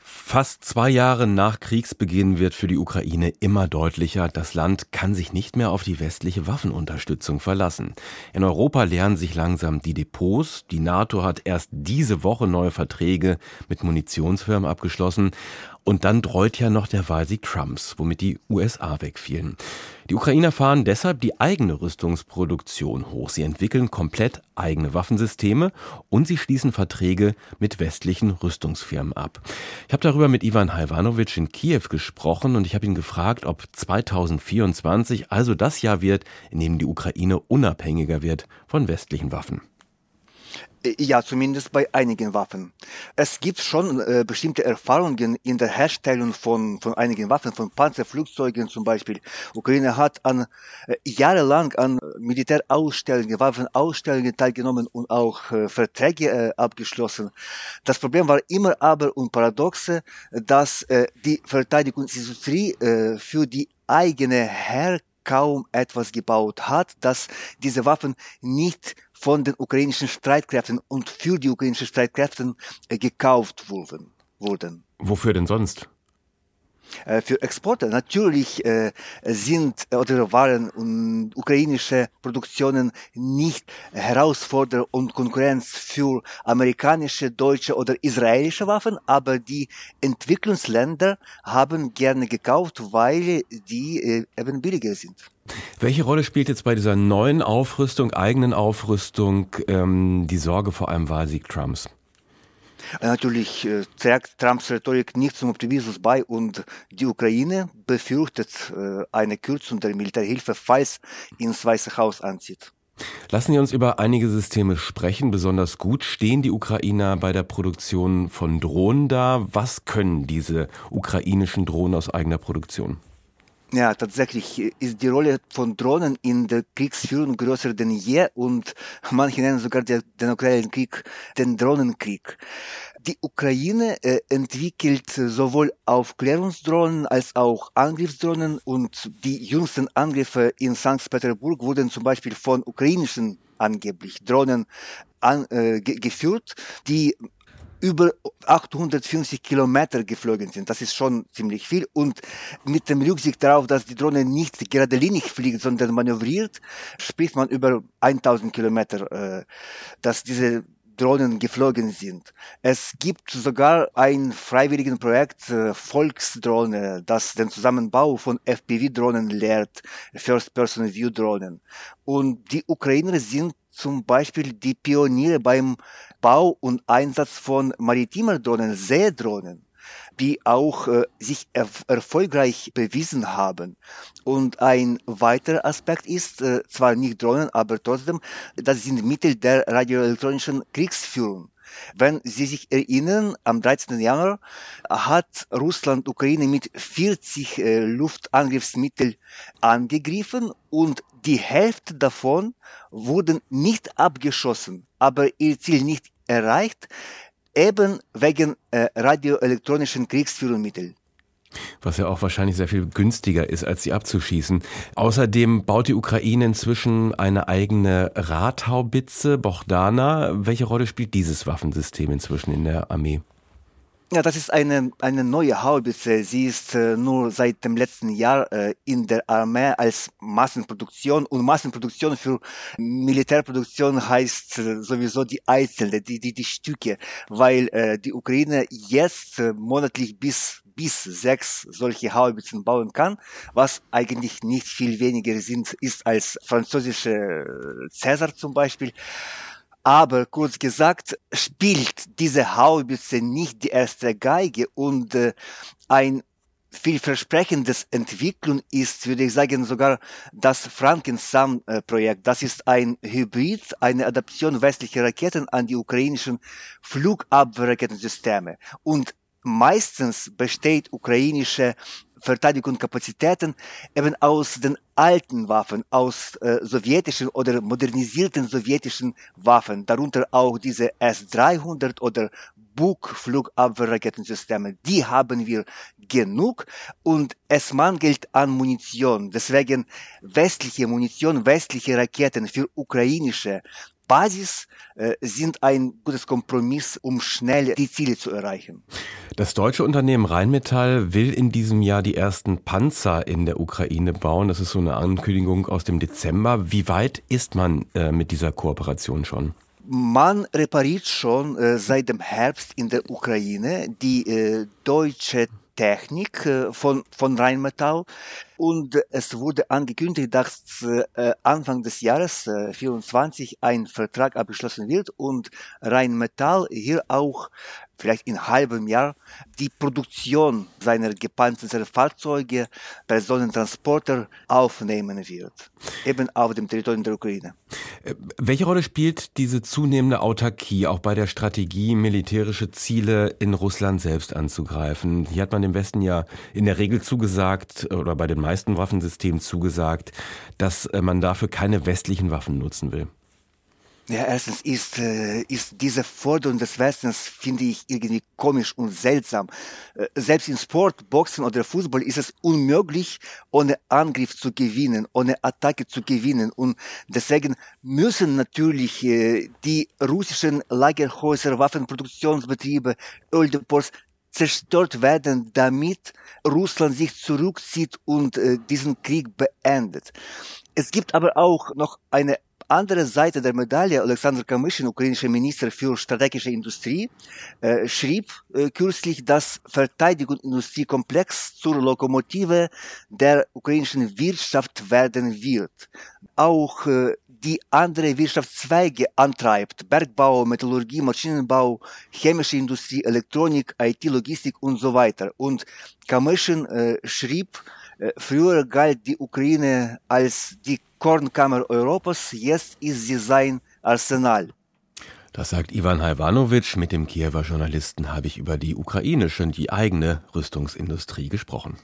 Fast zwei Jahre nach Kriegsbeginn wird für die Ukraine immer deutlicher, das Land kann sich nicht mehr auf die westliche Waffenunterstützung verlassen. In Europa leeren sich langsam die Depots. Die NATO hat erst diese Woche neue Verträge mit Munitionsfirmen abgeschlossen. Und dann dreut ja noch der Wahlsieg Trumps, womit die USA wegfielen. Die Ukrainer fahren deshalb die eigene Rüstungsproduktion hoch. Sie entwickeln komplett eigene Waffensysteme und sie schließen Verträge mit westlichen Rüstungsfirmen ab. Ich habe darüber mit Ivan Halvanovic in Kiew gesprochen und ich habe ihn gefragt, ob 2024 also das Jahr wird, in dem die Ukraine unabhängiger wird von westlichen Waffen. Ja, zumindest bei einigen Waffen. Es gibt schon äh, bestimmte Erfahrungen in der Herstellung von, von einigen Waffen, von Panzerflugzeugen zum Beispiel. Ukraine hat an äh, jahrelang an Militärausstellungen, Waffenausstellungen teilgenommen und auch äh, Verträge äh, abgeschlossen. Das Problem war immer aber und paradoxe, dass äh, die Verteidigungsindustrie äh, für die eigene Herkunft kaum etwas gebaut hat, dass diese Waffen nicht von den ukrainischen Streitkräften und für die ukrainischen Streitkräfte äh, gekauft wurden. wurden. Wofür denn sonst? Für Exporte. Natürlich sind oder waren ukrainische Produktionen nicht Herausforderung und Konkurrenz für amerikanische, deutsche oder israelische Waffen, aber die Entwicklungsländer haben gerne gekauft, weil die eben billiger sind. Welche Rolle spielt jetzt bei dieser neuen Aufrüstung, eigenen Aufrüstung, ähm, die Sorge vor einem Wahlsieg Trumps? Natürlich äh, trägt Trumps Rhetorik nicht zum Optimismus bei und die Ukraine befürchtet äh, eine Kürzung der Militärhilfe, falls ins Weiße Haus anzieht. Lassen Sie uns über einige Systeme sprechen. Besonders gut stehen die Ukrainer bei der Produktion von Drohnen da. Was können diese ukrainischen Drohnen aus eigener Produktion? Ja, tatsächlich ist die Rolle von Drohnen in der Kriegsführung größer denn je und manche nennen sogar den, Ukraine-Krieg den Drohnenkrieg. Die Ukraine äh, entwickelt sowohl Aufklärungsdrohnen als auch Angriffsdrohnen und die jüngsten Angriffe in St. Petersburg wurden zum Beispiel von ukrainischen angeblich Drohnen an, äh, geführt, die über 850 Kilometer geflogen sind. Das ist schon ziemlich viel. Und mit dem Rücksicht darauf, dass die Drohne nicht geradlinig fliegt, sondern manövriert, spricht man über 1000 Kilometer, äh, dass diese Drohnen geflogen sind. Es gibt sogar ein freiwilliges Projekt äh, Volksdrohne, das den Zusammenbau von FPV-Drohnen lehrt, First-Person-View-Drohnen. Und die Ukrainer sind zum Beispiel die Pioniere beim Bau und Einsatz von maritimer Drohnen, Seedrohnen, die auch äh, sich erf erfolgreich bewiesen haben. Und ein weiterer Aspekt ist, äh, zwar nicht Drohnen, aber trotzdem, das sind Mittel der radioelektronischen Kriegsführung. Wenn Sie sich erinnern, am 13. Januar hat Russland Ukraine mit 40 äh, Luftangriffsmitteln angegriffen und die Hälfte davon wurden nicht abgeschossen, aber ihr Ziel nicht erreicht, eben wegen äh, radioelektronischen Kriegsführungsmitteln. Was ja auch wahrscheinlich sehr viel günstiger ist, als sie abzuschießen. Außerdem baut die Ukraine inzwischen eine eigene Radhaubitze, Bohdana. Welche Rolle spielt dieses Waffensystem inzwischen in der Armee? Ja, das ist eine, eine neue Haubitze. Sie ist äh, nur seit dem letzten Jahr äh, in der Armee als Massenproduktion und Massenproduktion für Militärproduktion heißt äh, sowieso die einzelne, die, die, die Stücke, weil äh, die Ukraine jetzt äh, monatlich bis bis sechs solche Haubitzen bauen kann, was eigentlich nicht viel weniger sind, ist als französische äh, Cäsar zum Beispiel. Aber kurz gesagt, spielt diese Haubitze nicht die erste Geige und äh, ein vielversprechendes Entwicklung ist, würde ich sagen, sogar das Frankenstein-Projekt. Das ist ein Hybrid, eine Adaption westlicher Raketen an die ukrainischen Flugabwehrraketensysteme. Und meistens besteht ukrainische Verteidigungskapazitäten eben aus den alten Waffen, aus äh, sowjetischen oder modernisierten sowjetischen Waffen, darunter auch diese S-300 oder Buk Flugabwehrraketensysteme. Die haben wir genug und es mangelt an Munition. Deswegen westliche Munition, westliche Raketen für ukrainische Basis äh, sind ein gutes Kompromiss, um schnell die Ziele zu erreichen. Das deutsche Unternehmen Rheinmetall will in diesem Jahr die ersten Panzer in der Ukraine bauen. Das ist so eine Ankündigung aus dem Dezember. Wie weit ist man äh, mit dieser Kooperation schon? Man repariert schon äh, seit dem Herbst in der Ukraine die äh, deutsche Technik äh, von, von Rheinmetall. Und es wurde angekündigt, dass äh, Anfang des Jahres 2024 äh, ein Vertrag abgeschlossen wird und Rheinmetall hier auch vielleicht in halbem Jahr die Produktion seiner gepanzerten Fahrzeuge, Personentransporter aufnehmen wird, eben auf dem Territorium der Ukraine. Äh, welche Rolle spielt diese zunehmende Autarkie auch bei der Strategie, militärische Ziele in Russland selbst anzugreifen? Hier hat man dem Westen ja in der Regel zugesagt oder bei den meisten Waffensystemen zugesagt, dass äh, man dafür keine westlichen Waffen nutzen will. Ja, erstens ist, äh, ist diese Forderung des Westens, finde ich, irgendwie komisch und seltsam. Äh, selbst in Sport, Boxen oder Fußball ist es unmöglich, ohne Angriff zu gewinnen, ohne Attacke zu gewinnen. Und deswegen müssen natürlich die russischen Lagerhäuser, Waffenproduktionsbetriebe, Öldepots zerstört werden, damit Russland sich zurückzieht und äh, diesen Krieg beendet. Es gibt aber auch noch eine andere Seite der Medaille, Alexander Kamyschin, ukrainischer Minister für strategische Industrie, äh, schrieb äh, kürzlich, dass Verteidigungsindustriekomplex zur Lokomotive der ukrainischen Wirtschaft werden wird. Auch äh, die andere Wirtschaftszweige antreibt. Bergbau, Metallurgie, Maschinenbau, chemische Industrie, Elektronik, IT, Logistik und so weiter. Und Kamyschin äh, schrieb, äh, früher galt die Ukraine als die Kornkammer Europas, jetzt ist sie sein Arsenal. Das sagt Ivan Hajvanovic. Mit dem Kiewer Journalisten habe ich über die ukrainische, die eigene Rüstungsindustrie gesprochen.